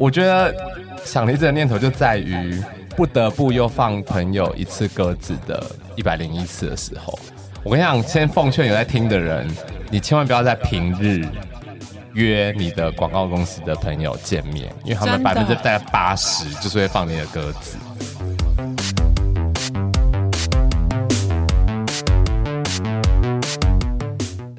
我觉得想离职的念头就在于不得不又放朋友一次鸽子的一百零一次的时候。我跟你讲，先奉劝有在听的人，你千万不要在平日约你的广告公司的朋友见面，因为他们百分之大概八十就是会放你的鸽子。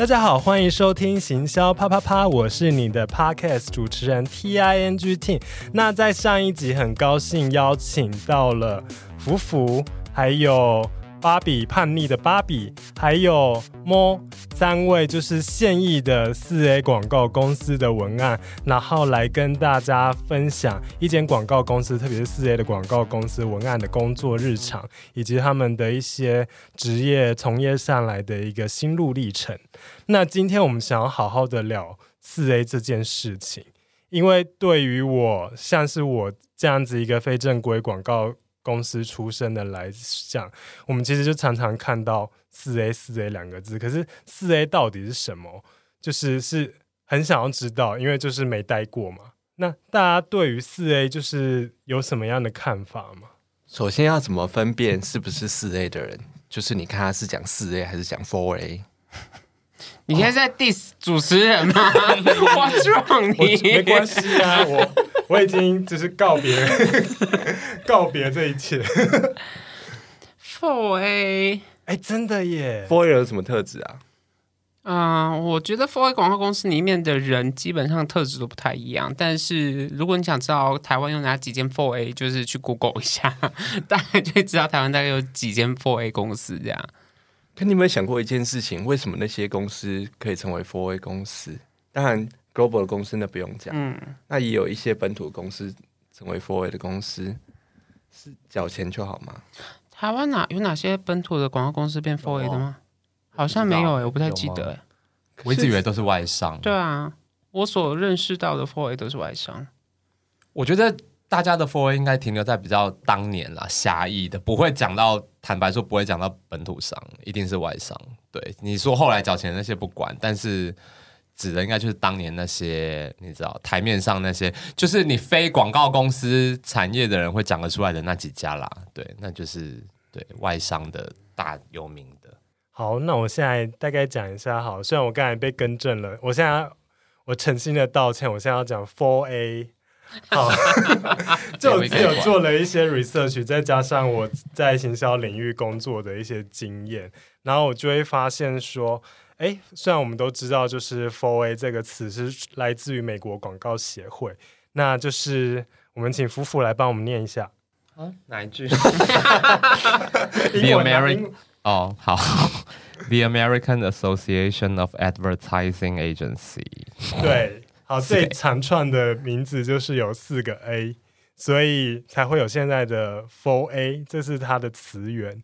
大家好，欢迎收听行销啪啪啪，我是你的 Podcast 主持人 T I N G T。那在上一集很高兴邀请到了福福，还有。芭比叛逆的芭比，还有猫三位就是现役的四 A 广告公司的文案，然后来跟大家分享一间广告公司，特别是四 A 的广告公司文案的工作日常，以及他们的一些职业从业上来的一个心路历程。那今天我们想要好好的聊四 A 这件事情，因为对于我像是我这样子一个非正规广告。公司出身的来讲，我们其实就常常看到四 A 四 A 两个字，可是四 A 到底是什么？就是是很想要知道，因为就是没待过嘛。那大家对于四 A 就是有什么样的看法吗？首先要怎么分辨是不是四 A 的人？就是你看他是讲四 A 还是讲 Four A？你现在在 diss 主持人吗？What's wrong？你没关系啊，我我已经就是告别 告别这一切。Four A，哎，真的耶！Four A 有什么特质啊？嗯、呃，我觉得 Four A 广告公司里面的人基本上特质都不太一样。但是如果你想知道台湾有哪几间 Four A，就是去 Google 一下，大概就会知道台湾大概有几间 Four A 公司这样。可你有没有想过一件事情？为什么那些公司可以成为 fora 公司？当然，global 的公司那不用讲。嗯，那也有一些本土公司成为 for A 的公司，是缴钱就好吗？台湾哪有哪些本土的广告公司变 for A 的吗？好像没有诶、欸，我不太记得诶、欸。我一直以为都是外商。对啊，我所认识到的 for A 都是外商。我觉得。大家的 for A 应该停留在比较当年啦，狭义的，不会讲到，坦白说不会讲到本土商，一定是外商。对，你说后来缴钱那些不管，但是指的应该就是当年那些，你知道台面上那些，就是你非广告公司产业的人会讲得出来的那几家啦。对，那就是对外商的大有名的。好，那我现在大概讲一下好，虽然我刚才被更正了，我现在我诚心的道歉，我现在要讲 Four A。好，就我自己有做了一些 research，再加上我在行销领域工作的一些经验，然后我就会发现说，哎，虽然我们都知道，就是 4A 这个词是来自于美国广告协会，那就是我们请夫妇来帮我们念一下，啊，哪一句？The American 哦，好，The American Association of Advertising Agency，对。好，最长串的名字就是有四个 A，所以才会有现在的 Four A，这是它的词源。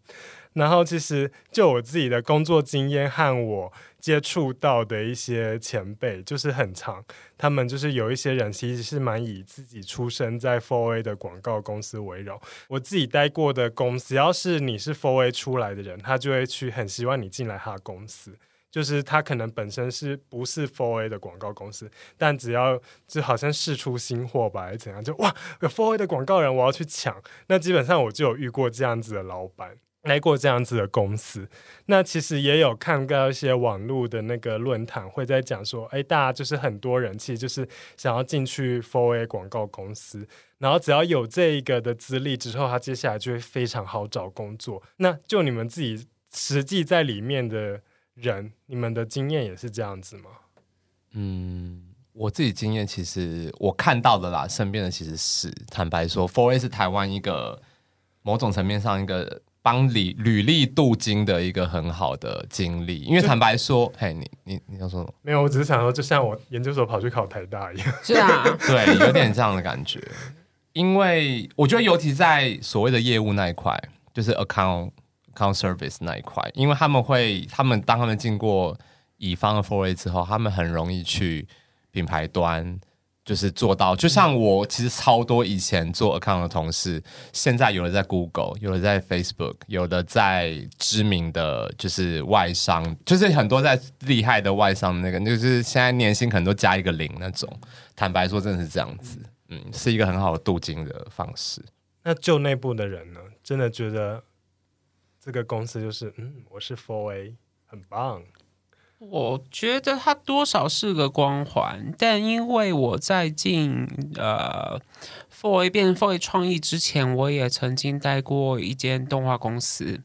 然后，其实就我自己的工作经验和我接触到的一些前辈，就是很长。他们就是有一些人其实是蛮以自己出生在 Four A 的广告公司为荣。我自己待过的公司，只要是你是 Four A 出来的人，他就会去很希望你进来他的公司。就是他可能本身是不是 Four A 的广告公司，但只要就好像试出新货吧，还是怎样，就哇有 4A 的广告人，我要去抢。那基本上我就有遇过这样子的老板，来过这样子的公司。那其实也有看到一些网络的那个论坛，会在讲说，哎，大家就是很多人其实就是想要进去 Four A 广告公司，然后只要有这一个的资历之后，他接下来就会非常好找工作。那就你们自己实际在里面的。人，你们的经验也是这样子吗？嗯，我自己经验其实我看到的啦，身边的其实是坦白说 fora 是台湾一个某种层面上一个帮履履历镀金的一个很好的经历。因为坦白说，嘿，你你你要说什么？没有，我只是想说，就像我研究所跑去考台大一样，是啊，对，有点这样的感觉。因为我觉得，尤其在所谓的业务那一块，就是 account。Account service 那一块，因为他们会，他们当他们进过乙方的 foray 之后，他们很容易去品牌端，就是做到。就像我其实超多以前做 account 的同事，现在有的在 Google，有的在 Facebook，有的在知名的就是外商，就是很多在厉害的外商那个，就是现在年薪可能都加一个零那种。坦白说，真的是这样子。嗯，是一个很好的镀金的方式。那就内部的人呢，真的觉得这个公司就是，嗯，我是 Four A，很棒。我觉得它多少是个光环，但因为我在进呃 Four A 变 Four A 创意之前，我也曾经待过一间动画公司。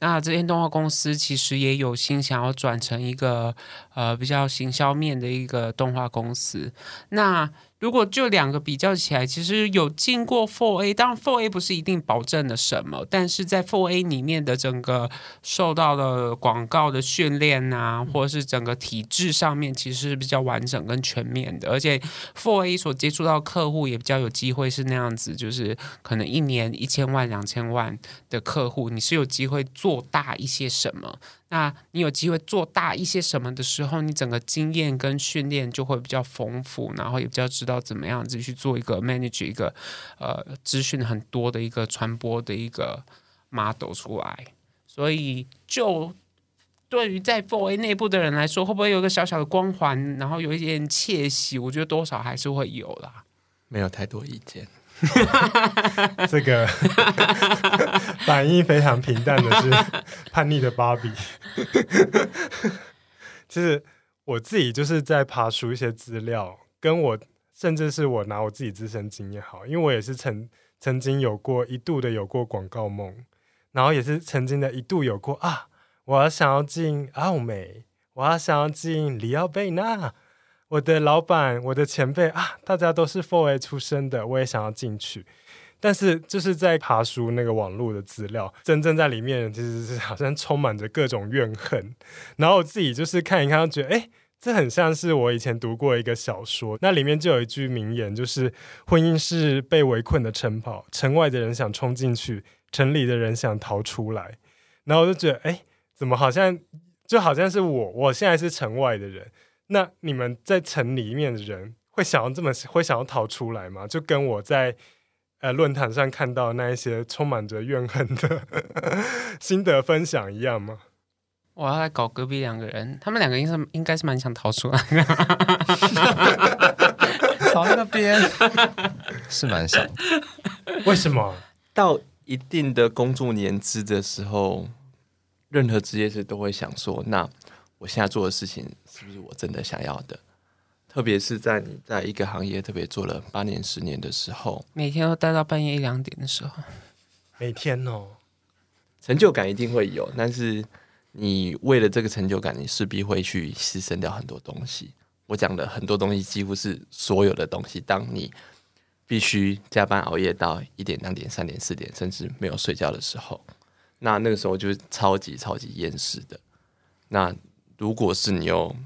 那这间动画公司其实也有心想要转成一个呃比较行销面的一个动画公司。那如果就两个比较起来，其实有进过 Four A，当然 Four A 不是一定保证了什么，但是在 Four A 里面的整个受到的广告的训练啊，或者是整个体制上面，其实是比较完整跟全面的，而且 Four A 所接触到客户也比较有机会是那样子，就是可能一年一千万、两千万的客户，你是有机会做大一些什么。那你有机会做大一些什么的时候，你整个经验跟训练就会比较丰富，然后也比较知道怎么样子去做一个 manage 一个呃资讯很多的一个传播的一个 model 出来。所以，就对于在 4A 内部的人来说，会不会有一个小小的光环，然后有一点窃喜？我觉得多少还是会有啦。没有太多意见。这个 反应非常平淡的是叛逆的芭比。其实我自己就是在爬书一些资料，跟我甚至是我拿我自己自身经验好，因为我也是曾曾经有过一度的有过广告梦，然后也是曾经的一度有过啊，我要想要进奥美，我要想要进里奥贝纳。我的老板，我的前辈啊，大家都是 Four A 出身的，我也想要进去，但是就是在爬书那个网络的资料，真正在里面其实是好像充满着各种怨恨。然后我自己就是看一看，觉得哎，这很像是我以前读过一个小说，那里面就有一句名言，就是婚姻是被围困的城堡，城外的人想冲进去，城里的人想逃出来。然后我就觉得，哎，怎么好像就好像是我，我现在是城外的人。那你们在城里面的人会想要这么会想要逃出来吗？就跟我在呃论坛上看到那一些充满着怨恨的心得分享一样吗？我要来搞隔壁两个人，他们两个应该应该是蛮想逃出来的，逃那边是蛮想。为什么？到一定的工作年资的时候，任何职业是都会想说，那我现在做的事情。是不是我真的想要的？特别是在你在一个行业特别做了八年、十年的时候，每天都待到半夜一两点的时候，每天哦，成就感一定会有，但是你为了这个成就感，你势必会去牺牲掉很多东西。我讲的很多东西，几乎是所有的东西。当你必须加班熬夜到一点、两点、三点、四点，甚至没有睡觉的时候，那那个时候就是超级超级厌世的。那如果是你有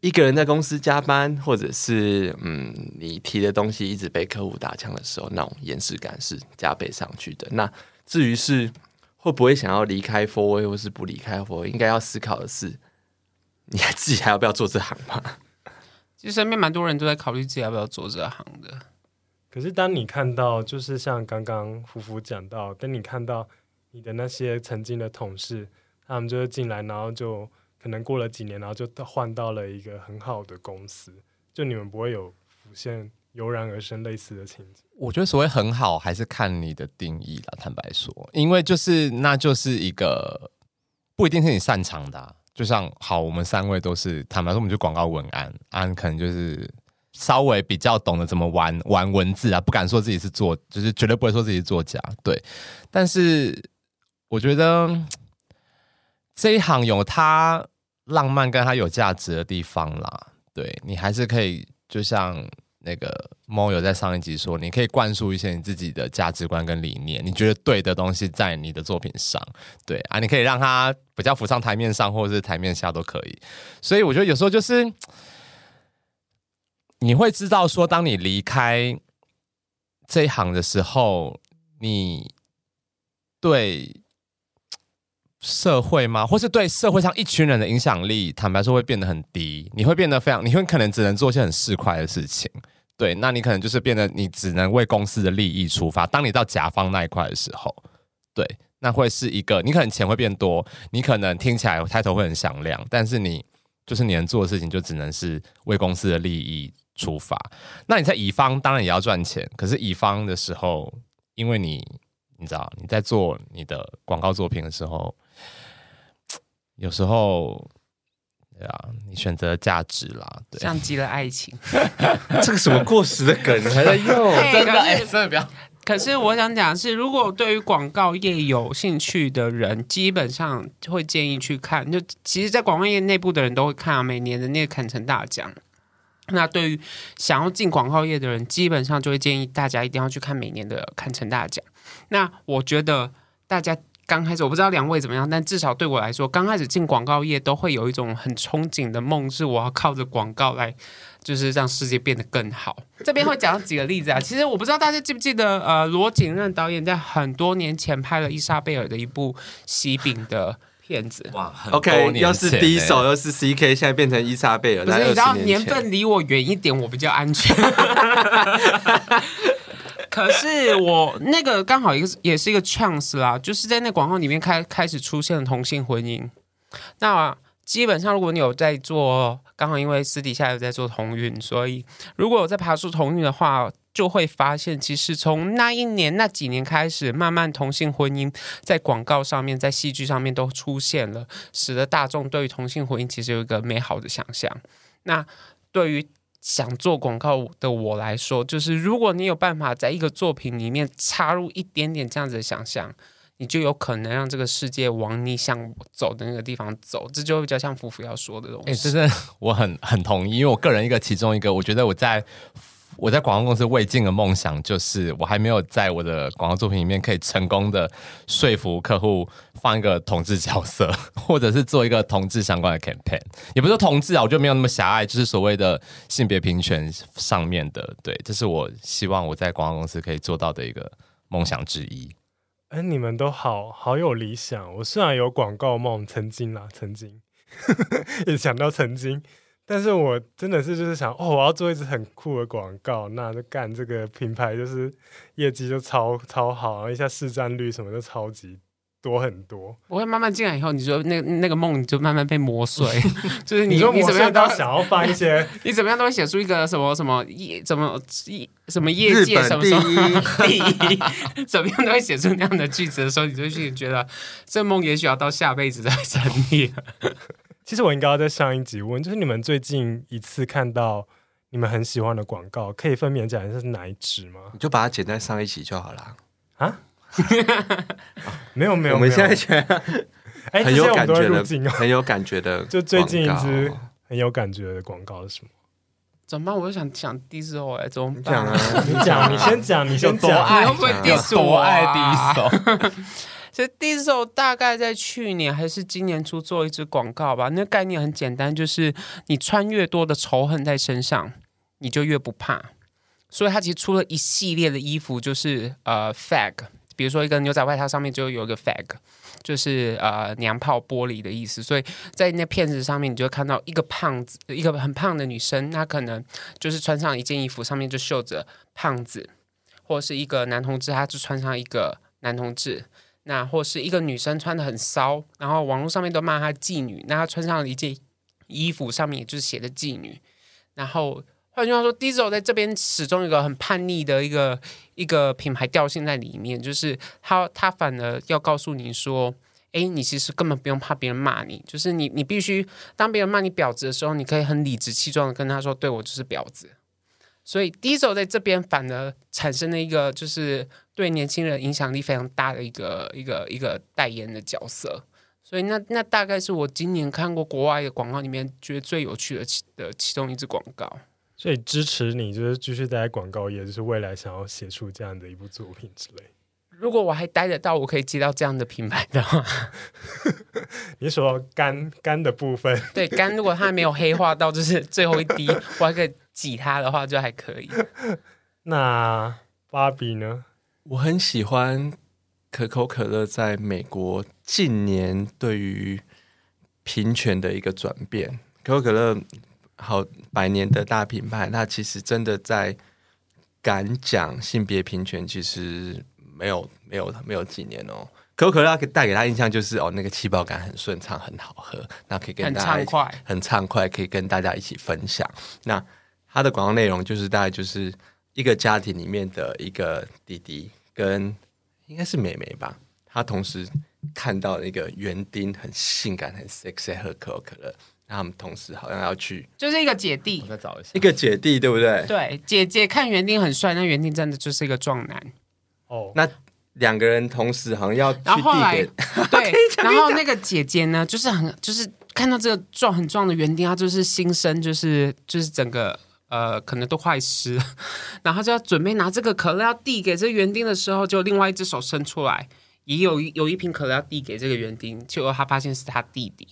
一个人在公司加班，或者是嗯，你提的东西一直被客户打枪的时候，那种厌世感是加倍上去的。那至于是会不会想要离开 4A，或是不离开 4A，应该要思考的是，你还自己还要不要做这行吗？其实身边蛮多人都在考虑自己要不要做这行的。可是当你看到，就是像刚刚福福讲到，当你看到你的那些曾经的同事，他们就会进来，然后就。可能过了几年，然后就换到了一个很好的公司，就你们不会有浮现油然而生类似的情景。我觉得所谓很好，还是看你的定义啦。坦白说，因为就是那就是一个不一定是你擅长的。就像好，我们三位都是坦白说，我们就广告文案，安可能就是稍微比较懂得怎么玩玩文字啊，不敢说自己是作，就是绝对不会说自己是作家。对，但是我觉得。这一行有它浪漫跟它有价值的地方啦，对，你还是可以，就像那个 Mo 有在上一集说，你可以灌输一些你自己的价值观跟理念，你觉得对的东西在你的作品上，对啊，你可以让它比较浮上台面上，或者是台面下都可以。所以我觉得有时候就是你会知道说，当你离开这一行的时候，你对。社会吗？或是对社会上一群人的影响力，坦白说会变得很低。你会变得非常，你会可能只能做一些很市侩的事情。对，那你可能就是变得你只能为公司的利益出发。当你到甲方那一块的时候，对，那会是一个你可能钱会变多，你可能听起来抬头会很响亮，但是你就是你能做的事情就只能是为公司的利益出发。那你在乙方当然也要赚钱，可是乙方的时候，因为你你知道你在做你的广告作品的时候，有时候对啊，你选择价值啦，对，像极了爱情，这个什么过时的梗还在用？真的哎，真的不要。可是我想讲的是，如果对于广告业有兴趣的人，基本上会建议去看。就其实，在广告业内部的人都会看啊，每年的那个坎城大奖。那对于想要进广告业的人，基本上就会建议大家一定要去看每年的坎城大奖。那我觉得大家刚开始，我不知道两位怎么样，但至少对我来说，刚开始进广告业都会有一种很憧憬的梦，是我要靠着广告来。就是让世界变得更好。这边会讲几个例子啊。其实我不知道大家记不记得，呃，罗景任导演在很多年前拍了伊莎贝尔的一部喜饼的片子。哇，OK，又是第一首，又是 CK，现在变成伊莎贝尔。不是，你知道年份离我远一点，我比较安全。可是我那个刚好一个也是一个 chance 啦，就是在那广告里面开开始出现了同性婚姻。那基本上，如果你有在做，刚好因为私底下有在做同运，所以如果有在爬出同运的话，就会发现，其实从那一年那几年开始，慢慢同性婚姻在广告上面、在戏剧上面都出现了，使得大众对于同性婚姻其实有一个美好的想象。那对于想做广告的我来说，就是如果你有办法在一个作品里面插入一点点这样子的想象。你就有可能让这个世界往你想走的那个地方走，这就比较像福福要说的东西。哎、欸，真的，我很 很同意，因为我个人一个其中一个，我觉得我在我在广告公司未尽的梦想，就是我还没有在我的广告作品里面可以成功的说服客户放一个 同志角色，或者是做一个同志相关的 campaign，也不是说同志啊，我觉得没有那么狭隘，就是所谓的性别平权上面的。对，这是我希望我在广告公司可以做到的一个梦想之一。哎，你们都好好有理想。我虽然有广告梦，曾经啦，曾经 也想到曾经，但是我真的是就是想，哦，我要做一支很酷的广告，那就干这个品牌，就是业绩就超超好，然后一下市占率什么的超级。多很多，我会慢慢进来以后，你说那那个梦你就慢慢被磨碎，就是你你，你怎么样都想要放一些，你怎么样都会写出一个什么什么业怎么业什么业界什么什么第一，怎么样都会写出那样的句子的时候，你就去觉得这梦也许要到下辈子再成立。其实我应该要在上一集问，就是你们最近一次看到你们很喜欢的广告，可以分别讲一下是哪一支吗？你就把它剪在上一集就好了 啊。没有没有，我们现在觉得哎，很有感觉的，哦、很有感觉的，就最近一支很有感觉的广告是什么？怎么办？我就想讲 Diesel 哎，怎么讲啊？你讲，你先讲，你先讲。你会不会 Diesel？多爱 Diesel？其实 Diesel 大概在去年还是今年初做一支广告吧。那概念很简单，就是你穿越多的仇恨在身上，你就越不怕。所以他其实出了一系列的衣服，就是呃 Fag。比如说，一个牛仔外套上面就有一个 fag，就是呃娘炮玻璃的意思。所以在那片子上面，你就会看到一个胖子，一个很胖的女生，她可能就是穿上一件衣服，上面就绣着胖子，或是一个男同志，他就穿上一个男同志，那或是一个女生穿的很骚，然后网络上面都骂她妓女，那她穿上了一件衣服，上面也就是写着妓女，然后。换句话说，Diesel 在这边始终有一个很叛逆的一个一个品牌调性在里面，就是他他反而要告诉你说，哎，你其实根本不用怕别人骂你，就是你你必须当别人骂你婊子的时候，你可以很理直气壮的跟他说，对，我就是婊子。所以 Diesel 在这边反而产生了一个就是对年轻人影响力非常大的一个一个一个代言的角色。所以那那大概是我今年看过国外的广告里面觉得最有趣的其的其中一支广告。所以支持你，就是继续待在广告业，就是未来想要写出这样的一部作品之类。如果我还待得到，我可以接到这样的品牌的话，你说干干的部分，对干，如果它没有黑化到就是最后一滴，我还可以挤它的话，就还可以。那芭比呢？我很喜欢可口可乐在美国近年对于平权的一个转变，可口可乐。好，百年的大品牌，那其实真的在敢讲性别平权，其实没有没有没有几年哦。可口可乐带给他印象就是哦，那个气泡感很顺畅，很好喝，那可以跟大家很畅快，很畅快，可以跟大家一起分享。那它的广告内容就是大概就是一个家庭里面的一个弟弟跟应该是妹妹吧，他同时看到一个园丁很性感很 sexy 喝可口可乐，那他们同时好像要去，就是一个姐弟，我再找一下一个姐弟对不对？对，姐姐看园丁很帅，那园丁真的就是一个壮男。哦，那两个人同时好像要去然后后来递给，对，然后那个姐姐呢，就是很就是看到这个壮很壮的园丁，她就是心生就是就是整个呃可能都快湿了，然后就要准备拿这个可乐要递给这园丁的时候，就另外一只手伸出来，也有一有一瓶可乐要递给这个园丁，结果他发现是他弟弟，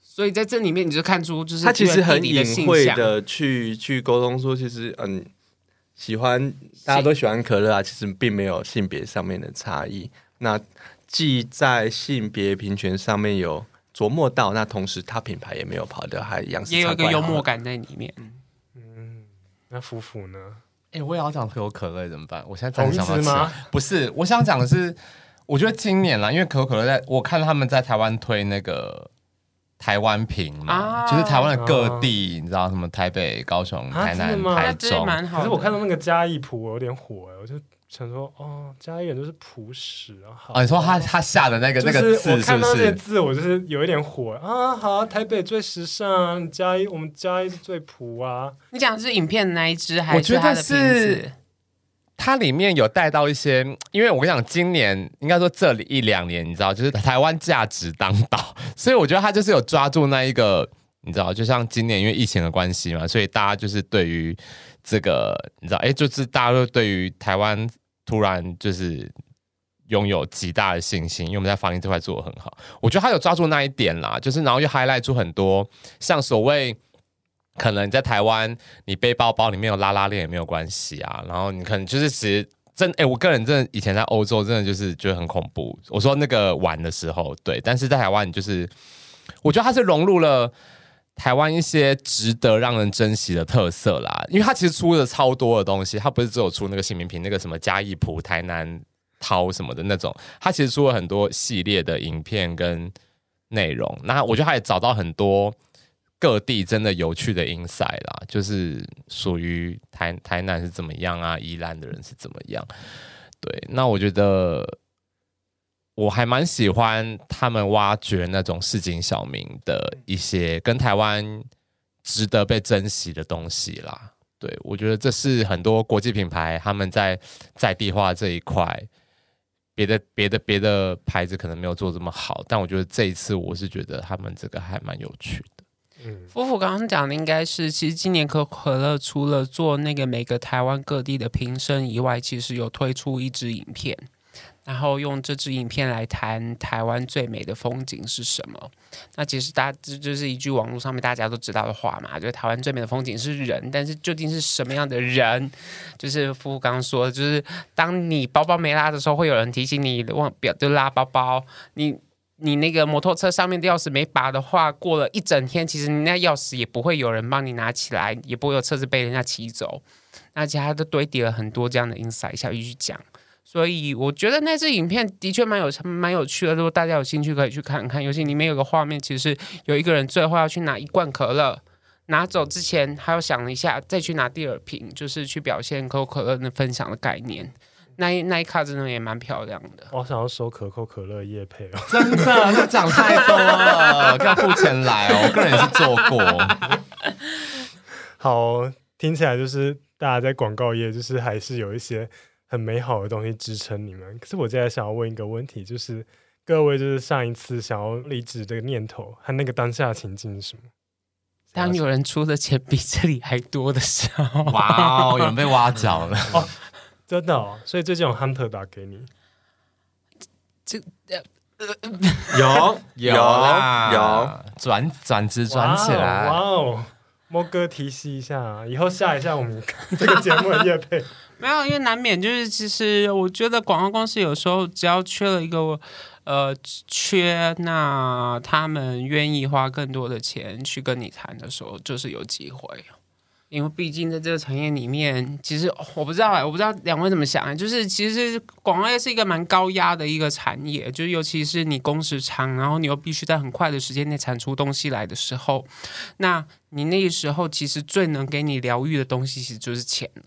所以在这里面你就看出就是他其实很隐晦的去去沟通说，其实嗯。喜欢大家都喜欢可乐啊，其实并没有性别上面的差异。那既在性别平权上面有琢磨到，那同时他品牌也没有跑掉，还一样式也有一个幽默感在里面。嗯，那夫妇呢？哎、欸，我也要讲可口可乐怎么办？我现在真的想吗？不是，我想讲的是，我觉得今年啦，因为可口可乐在我看他们在台湾推那个。台湾瓶嘛，啊、就是台湾的各地，啊、你知道什么？台北、高雄、台南、啊、台中。可是我看到那个嘉义埔，我有点火哎，我就想说，哦，嘉义人都是朴实啊。好哦，你说他他下的那个那个字是是？我看到那些字，我就是有一点火啊。好啊，台北最时尚，嘉义我们嘉义是最朴啊。你讲的是影片的那一只，还是他的瓶子？它里面有带到一些，因为我跟你讲，今年应该说这里一两年，你知道，就是台湾价值当道，所以我觉得他就是有抓住那一个，你知道，就像今年因为疫情的关系嘛，所以大家就是对于这个，你知道，哎，就是大家都对于台湾突然就是拥有极大的信心，因为我们在防疫这块做的很好，我觉得他有抓住那一点啦，就是然后又 highlight 出很多像所谓。可能在台湾，你背包包里面有拉拉链也没有关系啊。然后你可能就是其实真哎、我个人真的以前在欧洲真的就是觉得很恐怖。我说那个玩的时候，对，但是在台湾你就是，我觉得它是融入了台湾一些值得让人珍惜的特色啦。因为它其实出了超多的东西，它不是只有出那个新名品，那个什么嘉义埔、台南涛什么的那种，它其实出了很多系列的影片跟内容。那我觉得它也找到很多。各地真的有趣的 insight 啦，就是属于台台南是怎么样啊，宜兰的人是怎么样？对，那我觉得我还蛮喜欢他们挖掘那种市井小民的一些跟台湾值得被珍惜的东西啦。对，我觉得这是很多国际品牌他们在在地化这一块，别的别的别的牌子可能没有做这么好，但我觉得这一次我是觉得他们这个还蛮有趣的。夫妇刚刚讲的应该是，其实今年可口可乐除了做那个每个台湾各地的瓶身以外，其实有推出一支影片，然后用这支影片来谈台湾最美的风景是什么。那其实大家这就是一句网络上面大家都知道的话嘛，就是台湾最美的风景是人，但是究竟是什么样的人？就是夫刚刚说，就是当你包包没拉的时候，会有人提醒你忘表就拉包包，你。你那个摩托车上面的钥匙没拔的话，过了一整天，其实你那钥匙也不会有人帮你拿起来，也不会有车子被人家骑走。那其他都堆叠了很多这样的 insight 下去去讲，所以我觉得那支影片的确蛮有蛮有趣的。如果大家有兴趣，可以去看看。尤其里面有个画面，其实有一个人最后要去拿一罐可乐，拿走之前，还要想了一下再去拿第二瓶，就是去表现可口可乐的分享的概念。那一那一卡真的也蛮漂亮的。我想要收可口可乐业配哦，真的，那讲太多了，要付钱来哦。我个人也是做过。好，听起来就是大家在广告业，就是还是有一些很美好的东西支撑你们。可是我现在想要问一个问题，就是各位就是上一次想要离职这个念头和那个当下情境是什么？当有人出的钱比这里还多的时候，哇哦，有人被挖角了。哦真的哦，所以最近有 Hunter 打给你，这呃有 有有转转职转起来，哇哦，莫哥提示一下，以后下一下我们 这个节目的乐配没有，因为难免就是其实我觉得广告公司有时候只要缺了一个呃缺，那他们愿意花更多的钱去跟你谈的时候，就是有机会。因为毕竟在这个产业里面，其实我不知道哎，我不知道两位怎么想，就是其实广告业是一个蛮高压的一个产业，就是尤其是你工时长，然后你又必须在很快的时间内产出东西来的时候，那你那个时候其实最能给你疗愈的东西，其实就是钱了。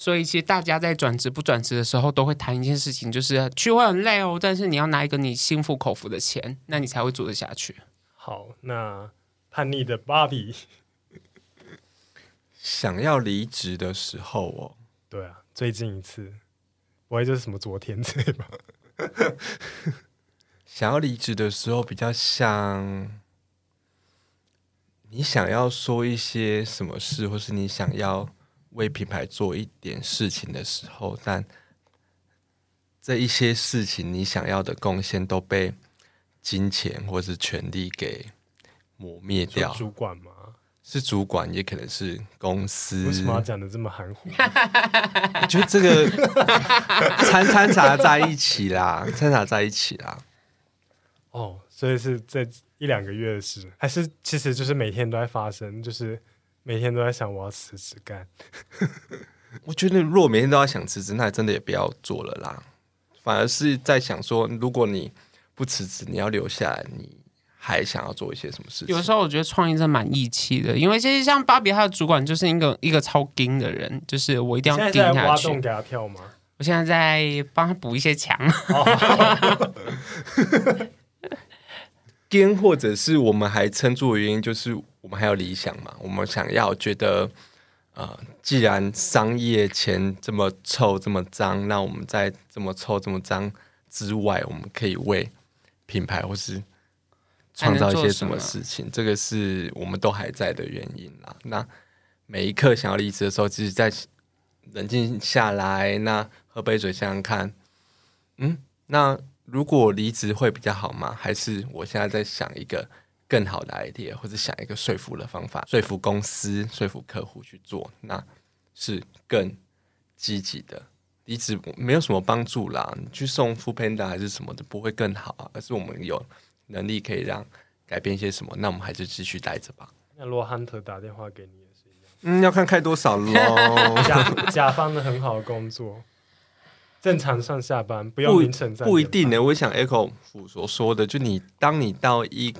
所以其实大家在转职不转职的时候，都会谈一件事情，就是去会很累哦，但是你要拿一个你心服口服的钱，那你才会做得下去。好，那叛逆的芭比。想要离职的时候哦，对啊，最近一次，不会就是什么昨天对吧？想要离职的时候，比较像你想要说一些什么事，或是你想要为品牌做一点事情的时候，但这一些事情你想要的贡献都被金钱或是权力给磨灭掉。主管吗？是主管，也可能是公司。为什么要讲的这么含糊？我觉得这个掺掺杂在一起啦，掺杂在一起啦。哦，所以是这一两个月的事，还是其实就是每天都在发生，就是每天都在想我要辞职干。我觉得如果每天都要想辞职，那真的也不要做了啦。反而是在想说，如果你不辞职，你要留下来，你。还想要做一些什么事情？有时候我觉得创意真的蛮义气的，因为其实像芭比，他的主管就是一个一个超硬的人，就是我一定要盯下去。挖洞给他跳吗？我现在在帮他补一些墙。硬或者是我们还撑住的原因，就是我们还有理想嘛。我们想要觉得，呃，既然商业钱这么臭这么脏，那我们在这么臭这么脏之外，我们可以为品牌或是。创造一些什么事情，这个是我们都还在的原因啦。那每一刻想要离职的时候，其实在冷静下来，那喝杯水想想看，嗯，那如果离职会比较好吗？还是我现在在想一个更好的 idea，或者想一个说服的方法，说服公司、说服客户去做，那是更积极的。离职没有什么帮助啦，你去送 foodpanda 还是什么的，不会更好啊。而是我们有。能力可以让改变一些什么？那我们还是继续待着吧。那如果 Hunter 打电话给你也是一样。嗯，要看开多少喽。甲甲方的很好的工作，正常上下班不用凌晨在。不一定呢。我想 Echo 府所说的，就你当你到一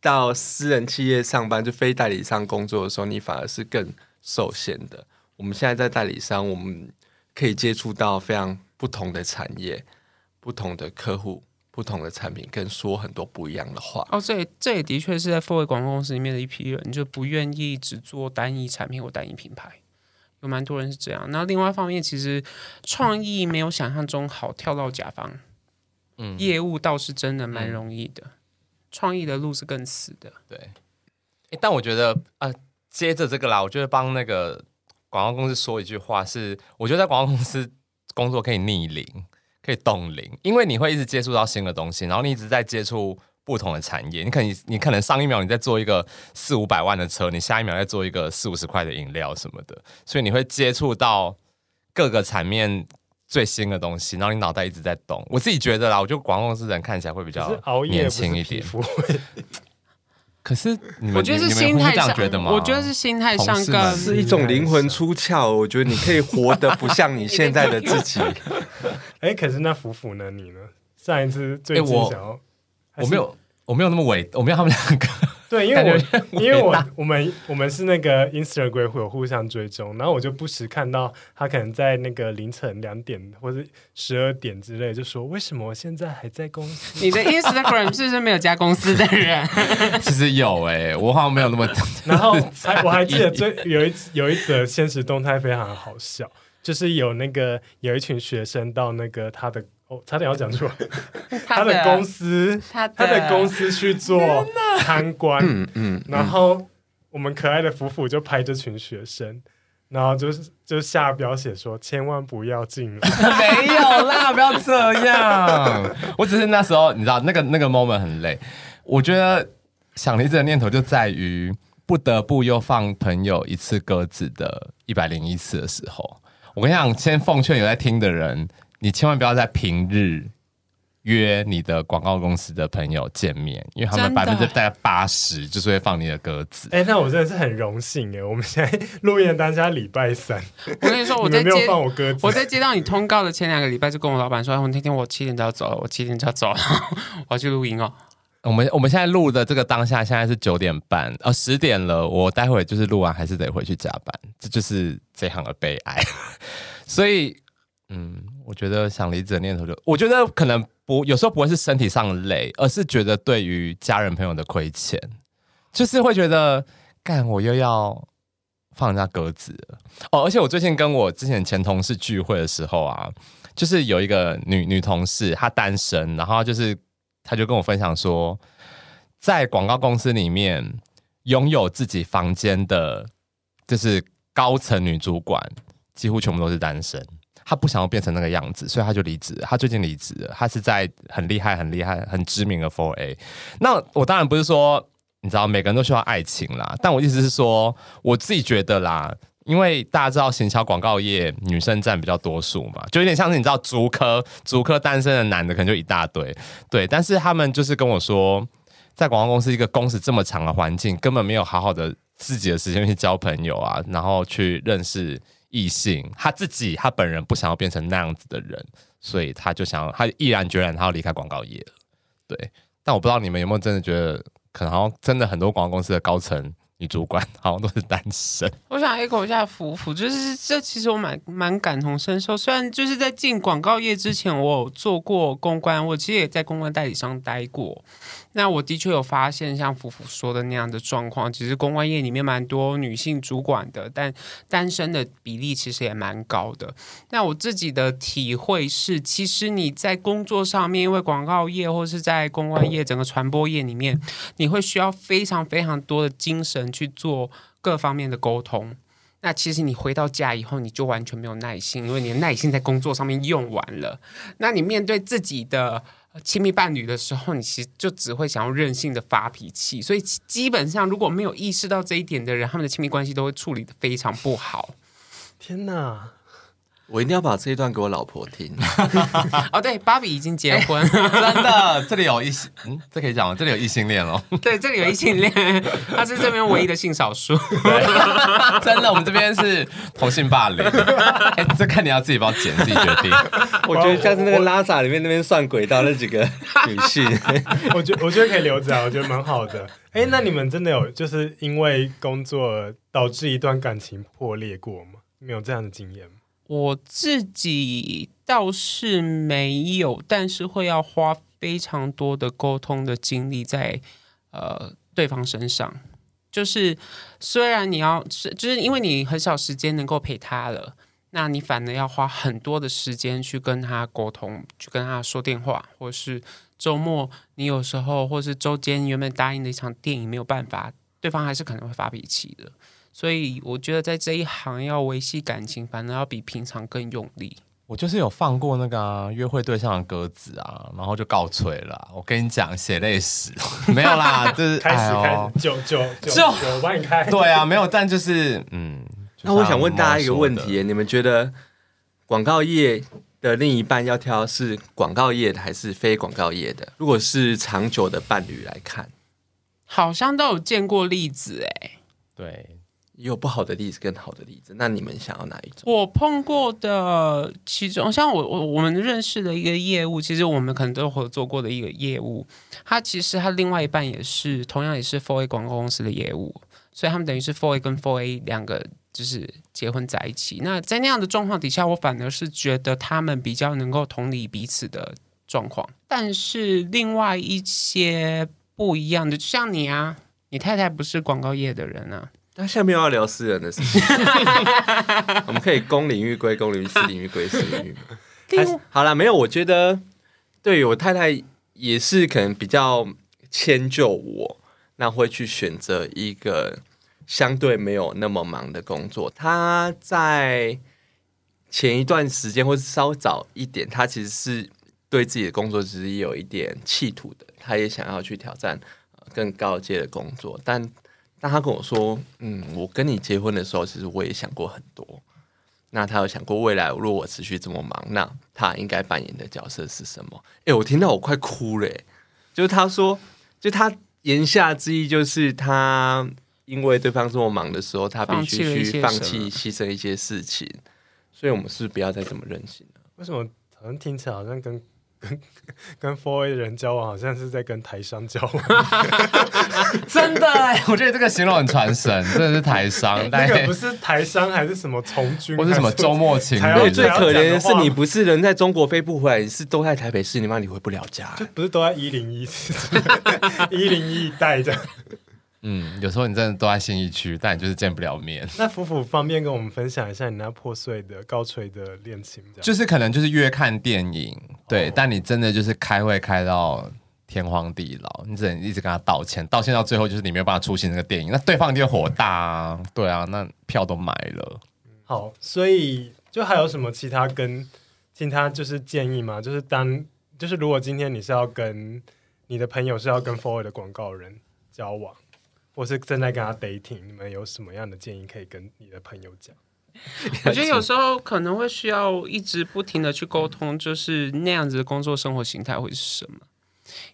到私人企业上班，就非代理商工作的时候，你反而是更受限的。我们现在在代理商，我们可以接触到非常不同的产业，不同的客户。不同的产品，跟说很多不一样的话。哦，这也这也的确是在 4A 广告公司里面的一批人，就不愿意只做单一产品或单一品牌，有蛮多人是这样。那另外一方面，其实创意没有想象中好跳到甲方，嗯，业务倒是真的蛮容易的，嗯、创意的路是更死的。对，但我觉得啊、呃，接着这个啦，我觉得帮那个广告公司说一句话是，我觉得在广告公司工作可以逆龄。可以冻龄，因为你会一直接触到新的东西，然后你一直在接触不同的产业。你可能你可能上一秒你在做一个四五百万的车，你下一秒在做一个四五十块的饮料什么的，所以你会接触到各个层面最新的东西，然后你脑袋一直在动。我自己觉得啦，我觉得广告公司人看起来会比较年轻一点。可是，我觉得是心态上，觉得吗？我觉得是心态上跟是一种灵魂出窍。我觉得你可以活得不像你现在的自己。哎、欸，可是那福福呢？你呢？上一次最近想要，欸、我，我没有，我没有那么伟，我没有他们两个。对，因为我因为我我们我们是那个 Instagram 会有互相追踪，然后我就不时看到他可能在那个凌晨两点或者十二点之类，就说为什么我现在还在公司？你的 Instagram 是不是没有加公司的人？其实有哎、欸，我好像没有那么。然后 还我还记得最有一有一则现实动态非常好笑，就是有那个有一群学生到那个他的。哦，差点要讲出来，他的公司，他的公司去做参观，嗯嗯，然后我们可爱的福福就拍这群学生，然后就是就下标写说千万不要进来，没有啦，不要这样，我只是那时候你知道那个那个 moment 很累，我觉得想离职的念头就在于不得不又放朋友一次鸽子的一百零一次的时候，我跟你讲，先奉劝有在听的人。你千万不要在平日约你的广告公司的朋友见面，因为他们百分之大概八十就是会放你的鸽子。哎、欸，那我真的是很荣幸哎！我们现在 录音的当下礼拜三，我跟你说，我在接没有放我鸽子。我在接到你通告的前两个礼拜就跟我老板说，我那天我七点就要走了，我七点就要走了，我要去录音哦。我们我们现在录的这个当下现在是九点半，呃，十点了，我待会就是录完还是得回去加班，这就是这行的悲哀。所以，嗯，我觉得想离职的念头就，我觉得可能。不，有时候不会是身体上累，而是觉得对于家人朋友的亏欠，就是会觉得，干我又要放人家鸽子哦。而且我最近跟我之前前同事聚会的时候啊，就是有一个女女同事，她单身，然后就是她就跟我分享说，在广告公司里面拥有自己房间的，就是高层女主管，几乎全部都是单身。他不想要变成那个样子，所以他就离职。他最近离职了，他是在很厉害、很厉害、很知名的 Four A。那我当然不是说，你知道每个人都需要爱情啦，但我意思是说，我自己觉得啦，因为大家知道行销广告业女生占比较多数嘛，就有点像是你知道，竹科竹科单身的男的可能就一大堆，对。但是他们就是跟我说，在广告公司一个工时这么长的环境，根本没有好好的自己的时间去交朋友啊，然后去认识。异性，他自己他本人不想要变成那样子的人，所以他就想，他毅然决然他要离开广告业了。对，但我不知道你们有没有真的觉得，可能好像真的很多广告公司的高层女主管 好像都是单身。我想 echo 一下福福，就是这其实我蛮蛮感同身受。虽然就是在进广告业之前，我有做过公关，我其实也在公关代理商待过。那我的确有发现，像福福说的那样的状况，其实公关业里面蛮多女性主管的，但单身的比例其实也蛮高的。那我自己的体会是，其实你在工作上面，因为广告业或是在公关业整个传播业里面，你会需要非常非常多的精神去做各方面的沟通。那其实你回到家以后，你就完全没有耐心，因为你的耐心在工作上面用完了。那你面对自己的。亲密伴侣的时候，你其实就只会想要任性的发脾气，所以基本上如果没有意识到这一点的人，他们的亲密关系都会处理得非常不好。天哪！我一定要把这一段给我老婆听。哦，对，芭比已经结婚，欸、真的，这里有异性，嗯，这可以讲吗？这里有异性恋哦。对，这里有异性恋，他是这边唯一的性少数。真的，我们这边是同性霸凌。哎、欸，这看你要自己帮剪，自己决定。我觉得像是那个拉萨里面那边算轨道那几个女性，我觉我觉得可以留着啊，我觉得蛮好的。哎、欸，那你们真的有就是因为工作导致一段感情破裂过吗？没有这样的经验吗？我自己倒是没有，但是会要花非常多的沟通的精力在呃对方身上。就是虽然你要是就是因为你很少时间能够陪他了，那你反而要花很多的时间去跟他沟通，去跟他说电话，或是周末你有时候或是周间原本答应的一场电影没有办法，对方还是可能会发脾气的。所以我觉得在这一行要维系感情，反而要比平常更用力。我就是有放过那个、啊、约会对象的鸽子啊，然后就告吹了。我跟你讲，血泪史没有啦，就是开始开始九九九九帮你开。对啊，没有，但就是嗯。那我想问大家一个问题：你们觉得广告业的另一半要挑是广告业的还是非广告业的？如果是长久的伴侣来看，好像都有见过例子哎、欸。对。有不好的例子跟好的例子，那你们想要哪一种？我碰过的其中，像我我我们认识的一个业务，其实我们可能都合作过的一个业务，他其实他另外一半也是同样也是 Four A 广告公司的业务，所以他们等于是 Four A 跟 Four A 两个就是结婚在一起。那在那样的状况底下，我反而是觉得他们比较能够同理彼此的状况，但是另外一些不一样的，就像你啊，你太太不是广告业的人啊。那下面要聊私人的事情，我们可以公领域归公领域，私领域归私领域。好了，没有，我觉得对我太太也是可能比较迁就我，那会去选择一个相对没有那么忙的工作。她在前一段时间或是稍早一点，她其实是对自己的工作其实也有一点企图的，他也想要去挑战更高阶的工作，但。但他跟我说：“嗯，我跟你结婚的时候，其实我也想过很多。那他有想过未来如果我持续这么忙，那他应该扮演的角色是什么？哎，我听到我快哭了。就是他说，就他言下之意就是他因为对方这么忙的时候，他必须去放弃、牺牲一些事情。所以，我们是不是不要再这么任性了？为什么好像听起来好像跟跟跟 4A 的人交往，好像是在跟台商交往？真的，我觉得这个形容很传神，真的是台商。那个不是台商，还是什么从军，或是什么周末情侣？对，最可怜的是你不是人在中国飞不回来，你是都在台北市，你妈你回不了家，就不是都在一零一，一零一带着。嗯，有时候你真的都在信义区，但你就是见不了面。那福福方便跟我们分享一下你那破碎的高垂的恋情？就是可能就是约看电影，对，哦、但你真的就是开会开到天荒地老，你只能一直跟他道歉，道歉到最后就是你没有办法出席那个电影，那对方一定火大啊，对啊，那票都买了。好，所以就还有什么其他跟其他就是建议吗？就是当就是如果今天你是要跟你的朋友是要跟 Forward 的广告人交往。或是正在跟他 dating，你们有什么样的建议可以跟你的朋友讲？我觉得有时候可能会需要一直不停的去沟通，就是那样子的工作生活形态会是什么？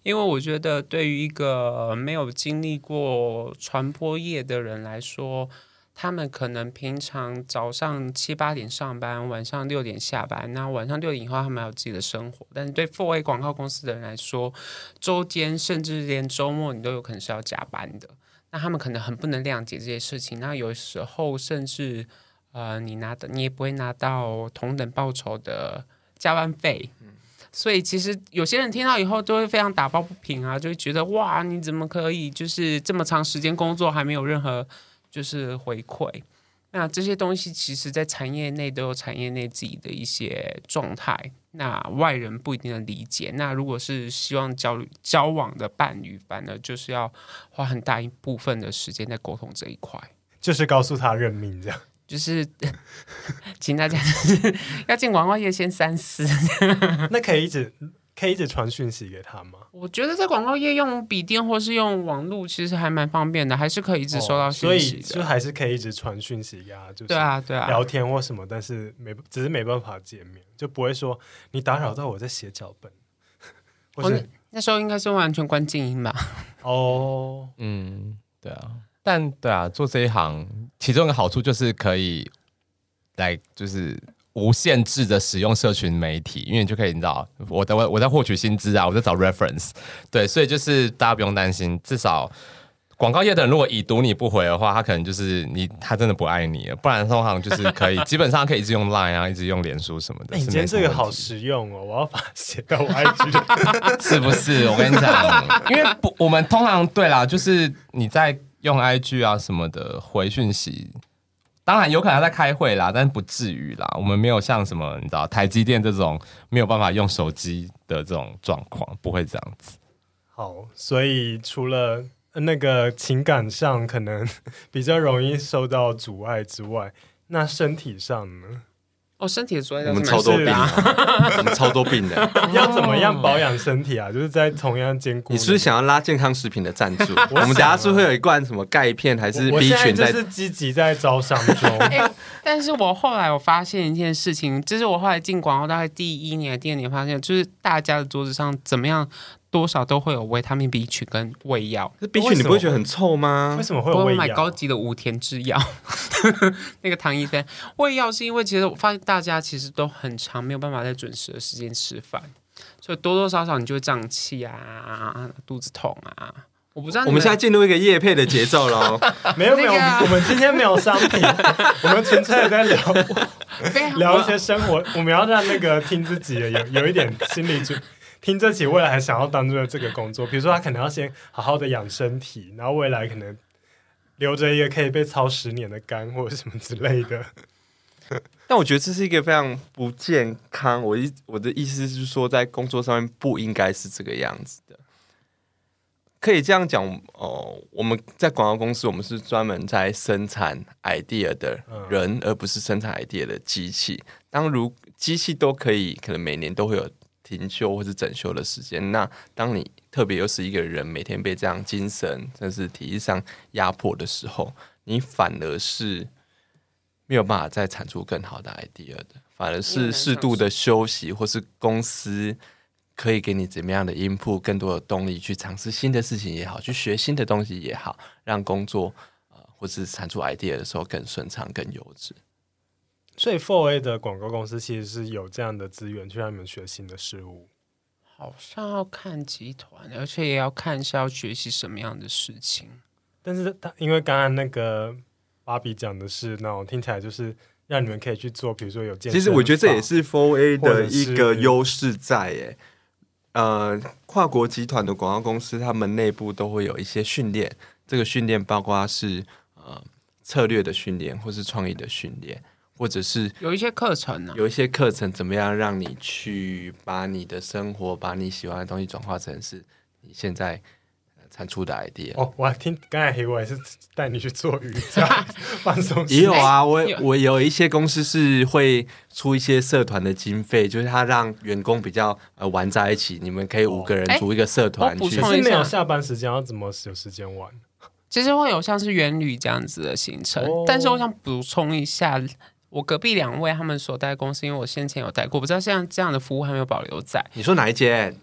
因为我觉得对于一个没有经历过传播业的人来说，他们可能平常早上七八点上班，晚上六点下班，那晚上六点以后他们还有自己的生活。但是对 4A 广告公司的人来说，周间甚至连周末你都有可能是要加班的。那他们可能很不能谅解这些事情，那有时候甚至，呃，你拿的你也不会拿到同等报酬的加班费，嗯、所以其实有些人听到以后都会非常打抱不平啊，就会觉得哇，你怎么可以就是这么长时间工作还没有任何就是回馈？那这些东西其实，在产业内都有产业内自己的一些状态。那外人不一定能理解。那如果是希望交交往的伴侣，反而就是要花很大一部分的时间在沟通这一块，就是告诉他认命，这样。就是 请大家 要进广告业先三思。那可以一直。可以一直传讯息给他吗？我觉得在广告业用笔电或是用网络，其实还蛮方便的，还是可以一直收到讯息的。哦，所以就还是可以一直传讯息给他，就是对啊对啊，聊天或什么，但是没只是没办法见面，就不会说你打扰到我在写脚本。或者那时候应该是完全关静音吧？哦，嗯，对啊，但对啊，做这一行其中一个好处就是可以来就是。无限制的使用社群媒体，因为你就可以你知道，我在我我在获取薪资啊，我在找 reference，对，所以就是大家不用担心，至少广告业的人如果已读你不回的话，他可能就是你他真的不爱你了，不然通常就是可以基本上可以一直用 Line 啊，一直用脸书什么的。你今天这个好实用哦，我要把它写到我 IG，是不是？我跟你讲，因为不，我们通常对啦，就是你在用 IG 啊什么的回讯息。当然有可能在开会啦，但不至于啦。我们没有像什么你知道台积电这种没有办法用手机的这种状况，不会这样子。好，所以除了那个情感上可能 比较容易受到阻碍之外，那身体上呢？哦，身体的所以我们超多病，我们超多病的。要怎么样保养身体啊？就是在同样兼顾。你是不是想要拉健康食品的赞助？我们等下是会有一罐什么钙片，还是 B 群在？是积极在招商中。欸，但是我后来我发现一件事情，就是我后来进广告大概第一年、第二年，发现就是大家的桌子上怎么样？多少都会有维他命 B 群跟胃药。那 B 群你不会觉得很臭吗？为什么会有胃药？我买高级的无酊制药，那个唐医生胃药是因为其实我发现大家其实都很长没有办法在准时的时间吃饭，所以多多少少你就会胀气啊、肚子痛啊。我不知道。我们现在进入一个夜配的节奏喽。没有没有，我们今天没有商品，我们纯粹在聊聊一些生活。我们要让那个听自己的有有一点心理准。听这起，未来还想要当做这个工作，比如说他可能要先好好的养身体，然后未来可能留着一个可以被操十年的肝或者什么之类的。但我觉得这是一个非常不健康。我意我的意思是说，在工作上面不应该是这个样子的。可以这样讲哦，我们在广告公司，我们是专门在生产 idea 的人，而不是生产 idea 的机器。当如机器都可以，可能每年都会有。停休或是整休的时间，那当你特别又是一个人，每天被这样精神甚至体力上压迫的时候，你反而是没有办法再产出更好的 idea 的，反而是适度的休息，或是公司可以给你怎么样的 input，更多的动力去尝试新的事情也好，去学新的东西也好，让工作呃或是产出 idea 的时候更顺畅、更优质。所以 Four A 的广告公司其实是有这样的资源去让你们学新的事物。好像要看集团，而且也要看是要学习什么样的事情。但是他因为刚刚那个芭比讲的是那种听起来就是让你们可以去做，比如说有健身。其实我觉得这也是 Four A 的一个优势在诶，呃，跨国集团的广告公司，他们内部都会有一些训练，这个训练包括是呃策略的训练，或是创意的训练。或者是有一些课程呢，有一些课程怎么样让你去把你的生活，把你喜欢的东西转化成是你现在产出的 idea。哦，我还听刚才黑我也是带你去做瑜伽 放松。也有啊，我我有一些公司是会出一些社团的经费，就是他让员工比较呃玩在一起，你们可以五个人组一个社团去。可是没有下班时间，要怎么有时间玩？其实会有像是员旅这样子的行程，哦、但是我想补充一下。我隔壁两位他们所带公司，因为我先前有待过，不知道现在这样的服务还没有保留在。你说哪一间？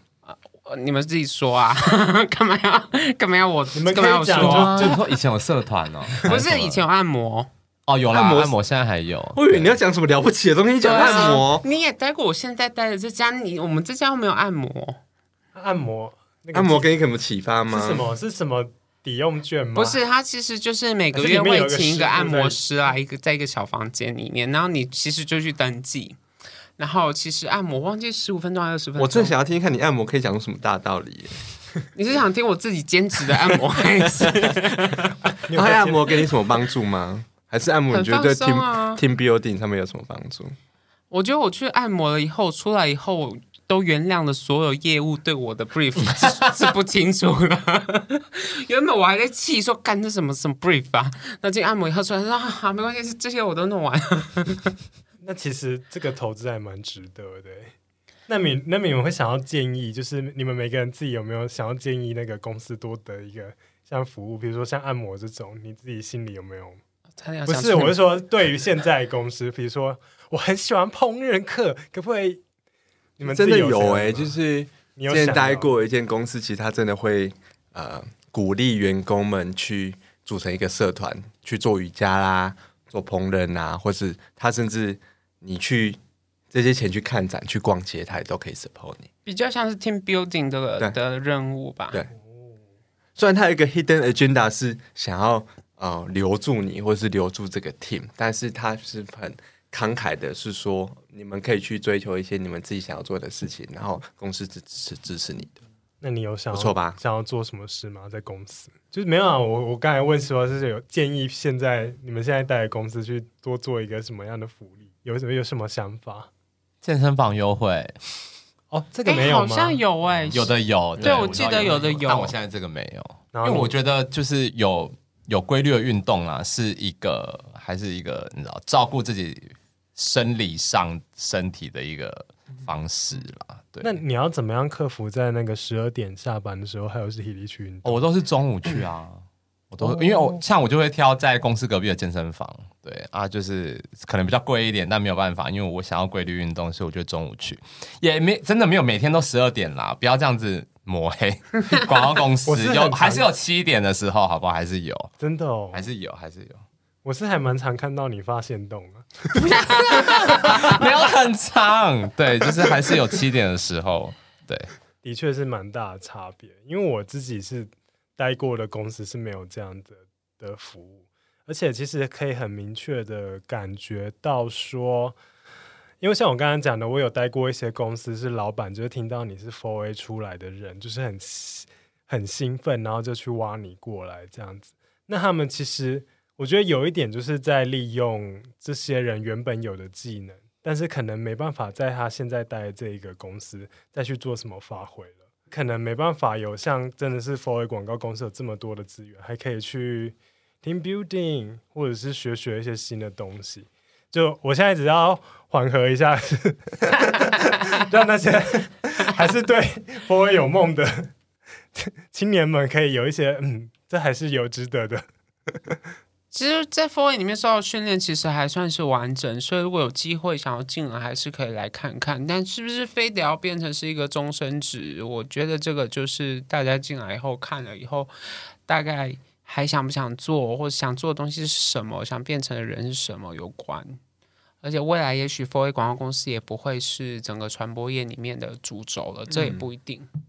呃，你们自己说啊，干嘛要干嘛要我？你们干嘛要说？就是说以前有社团哦，不是以前有按摩哦，有啦，按摩按摩现在还有。我以为你要讲什么了不起的东西，讲按摩。你也待过，我现在待的这家，你我们这家又没有按摩。按摩，按摩给你什么启发吗？是什么？是什么？抵用券吗？不是，他其实就是每个月会请一个按摩师啊，一个在一个小房间里面，然后你其实就去登记，然后其实按摩忘记十五分钟还是二十分钟。我最想要听听看你按摩可以讲出什么大道理。你是想听我自己兼职的按摩，还是 按摩给你什么帮助吗？还是按摩你觉得对 team team building 上面有什么帮助？我觉得我去按摩了以后，出来以后。都原谅了所有业务对我的 brief 是不清楚的。原本我还在气说干这什么什么 brief 啊，那这按摩以后出来说啊，没关系，这些我都弄完。那其实这个投资还蛮值得的。那你那你们会想要建议，就是你们每个人自己有没有想要建议那个公司多得一个像服务，比如说像按摩这种，你自己心里有没有？不是，我是说对于现在公司，比如说我很喜欢烹饪课，可不可以？你们真的有哎、欸，就是之前待过一间公司，其实他真的会呃鼓励员工们去组成一个社团去做瑜伽啦、做烹饪啊，或是他甚至你去这些钱去看展、去逛街，他也都可以 support 你。比较像是 team building 的的任务吧。对，虽然他有一个 hidden agenda 是想要呃留住你，或是留住这个 team，但是他是很。慷慨的是说，你们可以去追求一些你们自己想要做的事情，然后公司支持支持你的。那你有想不错吧？想要做什么事吗？在公司就是没有啊。我我刚才问说，就是有建议，现在你们现在带的公司去多做一个什么样的福利？有什么有什么想法？健身房优惠哦，这个没有吗？欸、好像有哎、欸，有的有。对，我记得有的有，但我现在这个没有，因为我觉得就是有有规律的运动啊，是一个还是一个你知道照顾自己。生理上身体的一个方式啦，对。那你要怎么样克服在那个十二点下班的时候还有是体力去运动？我都是中午去啊，我都因为我像我就会挑在公司隔壁的健身房，对啊，就是可能比较贵一点，但没有办法，因为我想要规律运动，所以我就中午去，也没真的没有每天都十二点啦，不要这样子抹黑 广告公司，有还是有七点的时候，好不好？还是有，真的哦，还是有，还是有。我是还蛮常看到你发现动啊，没有很长，对，就是还是有七点的时候，对，的确是蛮大的差别。因为我自己是待过的公司是没有这样的的服务，而且其实可以很明确的感觉到说，因为像我刚刚讲的，我有待过一些公司，是老板就是听到你是 Four A 出来的人，就是很很兴奋，然后就去挖你过来这样子。那他们其实。我觉得有一点就是在利用这些人原本有的技能，但是可能没办法在他现在待的这一个公司再去做什么发挥了，可能没办法有像真的是 4A 广告公司有这么多的资源，还可以去 team building 或者是学学一些新的东西。就我现在只要缓和一下，让那些 还是对 4A 有梦的青年们可以有一些嗯，这还是有值得的。其实，在 FOA 里面受到训练，其实还算是完整，所以如果有机会想要进来，还是可以来看看。但是不是非得要变成是一个终身职？我觉得这个就是大家进来以后看了以后，大概还想不想做，或者想做的东西是什么，想变成的人是什么有关。而且未来也许 FOA 广告公司也不会是整个传播业里面的主轴了，这也不一定。嗯。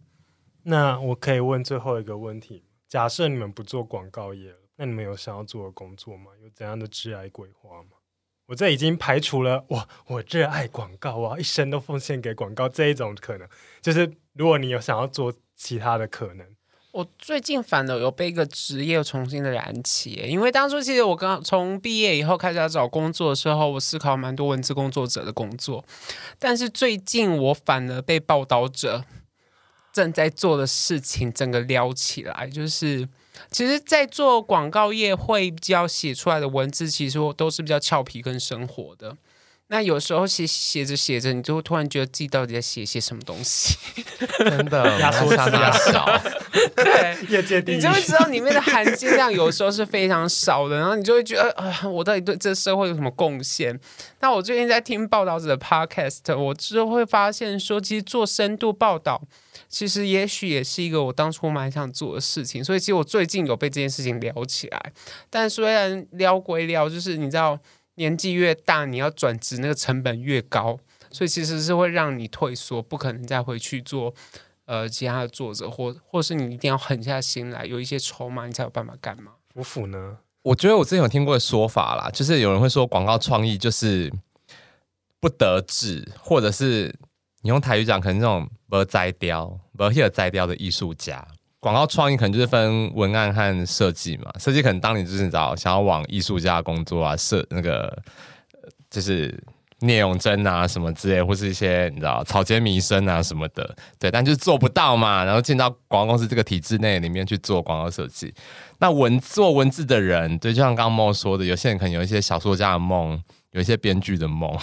那我可以问最后一个问题：假设你们不做广告业了？那你们有想要做的工作吗？有怎样的职业规划吗？我这已经排除了我，我热爱广告，我一生都奉献给广告这一种可能。就是如果你有想要做其他的可能，我最近反而有被一个职业重新的燃起，因为当初其实我刚从毕业以后开始要找工作的时候，我思考蛮多文字工作者的工作，但是最近我反而被报道者正在做的事情整个撩起来，就是。其实，在做广告业会比较写出来的文字，其实都是比较俏皮跟生活的。那有时候写写着写着，你就会突然觉得自己到底在写些什么东西，真的压缩差大小。对，业界第一，你就会知道里面的含金量有时候是非常少的，然后你就会觉得，啊，我到底对这社会有什么贡献？那我最近在听报道者的 podcast，我就会发现说，其实做深度报道。其实也许也是一个我当初蛮想做的事情，所以其实我最近有被这件事情撩起来。但虽然撩归撩，就是你知道年纪越大，你要转职那个成本越高，所以其实是会让你退缩，不可能再回去做呃其他的作者，或或是你一定要狠下心来，有一些筹码，你才有办法干嘛。福福呢？我觉得我之前有听过的说法啦，就是有人会说广告创意就是不得志，或者是。你用台语讲，可能那种无才调、无迄个才调的艺术家，广告创意可能就是分文案和设计嘛。设计可能当你就是找想要往艺术家工作啊，设那个就是聂永贞啊什么之类，或是一些你知道草间弥生啊什么的，对，但就是做不到嘛。然后进到广告公司这个体制内里面去做广告设计，那文做文字的人，对，就像刚刚莫说的，有些人可能有一些小说家的梦，有一些编剧的梦。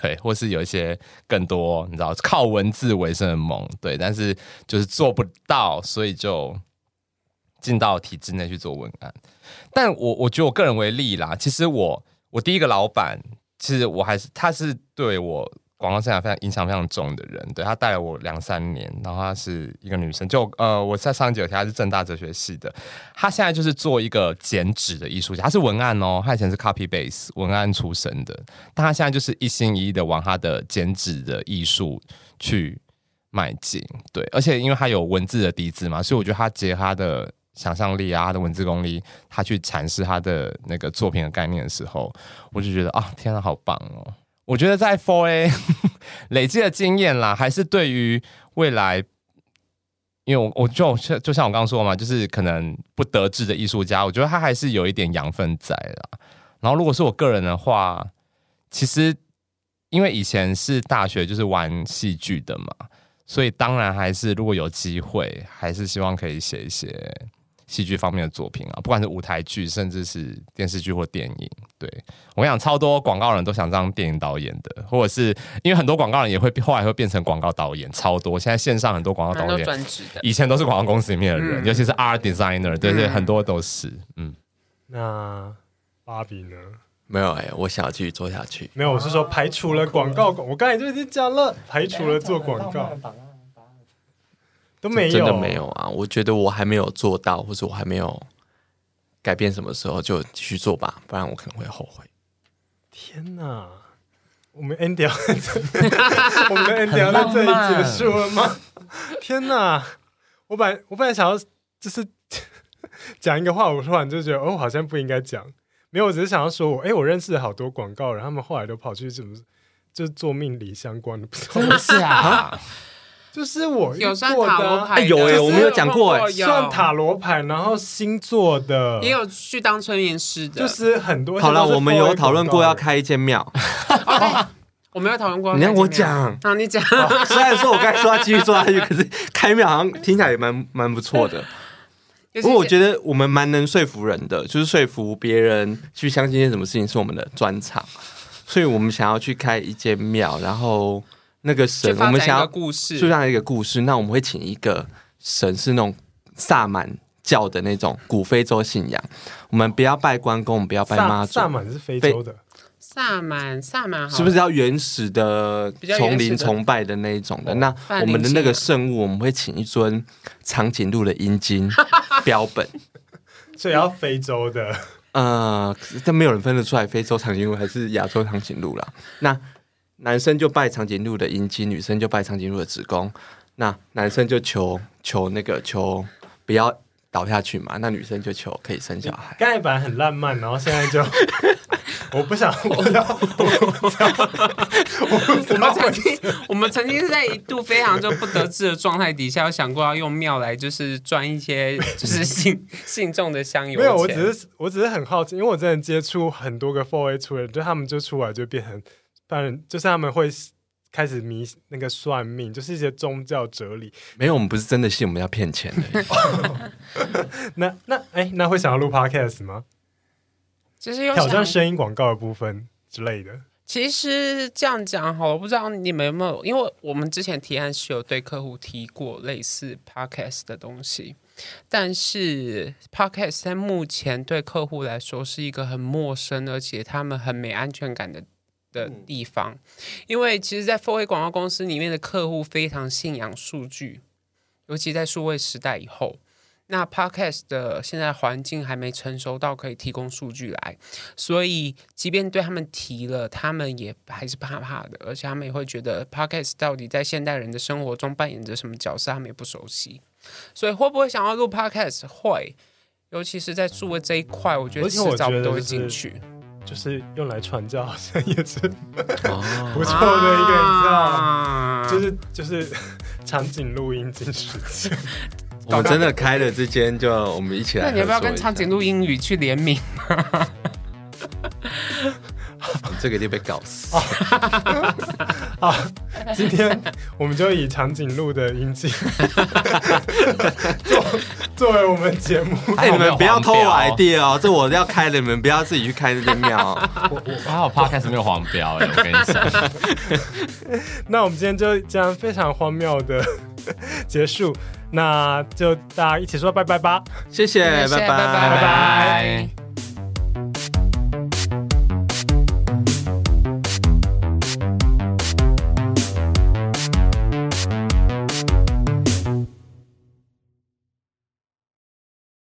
对，或是有一些更多，你知道，靠文字为生的梦，对，但是就是做不到，所以就进到体制内去做文案。但我我觉得我个人为例啦，其实我我第一个老板，其实我还是他是对我。广告生涯非常影响非常重的人，对，他带了我两三年，然后她是一个女生，就呃我在上一集有提，她是政大哲学系的，她现在就是做一个剪纸的艺术家，她是文案哦，她以前是 copy base 文案出身的，但她现在就是一心一意的往她的剪纸的艺术去迈进，对，而且因为她有文字的底子嘛，所以我觉得她结合她的想象力啊，她的文字功力，她去阐释她的那个作品的概念的时候，我就觉得啊，天啊，好棒哦！我觉得在 Four A 累积的经验啦，还是对于未来，因为我我就就像我刚刚说嘛，就是可能不得志的艺术家，我觉得他还是有一点养分在啦。然后如果是我个人的话，其实因为以前是大学就是玩戏剧的嘛，所以当然还是如果有机会，还是希望可以写一些。戏剧方面的作品啊，不管是舞台剧，甚至是电视剧或电影，对，我跟你讲，超多广告人都想当电影导演的，或者是因为很多广告人也会后来会变成广告导演，超多。现在线上很多广告导演，以前都是广告公司里面的人，嗯、尤其是 art designer，对对，很多都是。嗯，那芭比呢？没有哎、欸，我想要继续做下去。没有，我是说排除了广告，我刚才就已经讲了，排除了做广告。都没有，真的没有啊！我觉得我还没有做到，或者我还没有改变，什么时候就继续做吧，不然我可能会后悔。天哪，我们 end 掉，我们的 end 掉在这里结束了吗？天哪，我本来我本来想要就是 讲一个话，我突然就觉得哦，好像不应该讲。没有，我只是想要说我，哎，我认识了好多广告人，他们后来都跑去怎么就做命理相关的，不是啊。就是我有算塔罗牌，有哎，我们有讲过哎，算塔罗牌，然后星座的，也有去当催眠师的，就是很多。好了，我们有讨论过要开一间庙，我没有讨论过。你让我讲，啊，你讲。虽然说我刚才说要继续做下去，可是开庙好像听起来也蛮蛮不错的。不过我觉得我们蛮能说服人的，就是说服别人去相信一些什么事情是我们的专长，所以我们想要去开一间庙，然后。那个神，我们想要就这样一个故事，那我们会请一个神，是那种萨满教的那种古非洲信仰。我们不要拜关公，我们不要拜妈祖。萨满是非洲的，萨满萨满是不是要原始的丛林崇拜的那一种的？那我们的那个圣物，我们会请一尊长颈鹿的阴茎 标本，所以要非洲的。呃，但没有人分得出来非洲长颈鹿还是亚洲长颈鹿啦。那男生就拜长颈鹿的阴茎，女生就拜长颈鹿的子宫。那男生就求求那个求不要倒下去嘛，那女生就求可以生小孩。刚才本来很浪漫，然后现在就 我不想，我不知道，我不知道，我们曾经我们曾经是在一度非常就不得志的状态底下，有想过要用庙来就是赚一些 就是信信众的香油。没有，我只是我只是很好奇，因为我真的接触很多个 Four A 出来，就他们就出来就变成，当然就是他们会。开始迷那个算命，就是一些宗教哲理。没有，我们不是真的信，我们要骗钱的。那那哎，那会想要录 podcast 吗？就是有挑战声音广告的部分之类的。其实这样讲好了，不知道你们有没有？因为我们之前提案是有对客户提过类似 podcast 的东西，但是 podcast 在目前对客户来说是一个很陌生，而且他们很没安全感的。的地方，因为其实，在 4A 广告公司里面的客户非常信仰数据，尤其在数位时代以后，那 Podcast 的现在环境还没成熟到可以提供数据来，所以即便对他们提了，他们也还是怕怕的，而且他们也会觉得 Podcast 到底在现代人的生活中扮演着什么角色，他们也不熟悉，所以会不会想要录 Podcast？会，尤其是在数位这一块，我觉得迟早都会进去。就是用来传教，好像也是不错的一个，你知道吗？就是就是 长颈鹿阴茎时期，我们真的开了这间，就我们一起来。那你要不要跟长颈鹿英语去联名？这个就被搞死。好，今天我们就以长颈鹿的阴茎 作作为我们节目。哎，你们不要偷我 idea 哦，这我要开的，你们不要自己去开这间庙。我我还好怕开始没有黄标哎，我跟你讲。那我们今天就这样非常荒谬的结束，那就大家一起说拜拜吧，谢谢，拜拜，拜拜。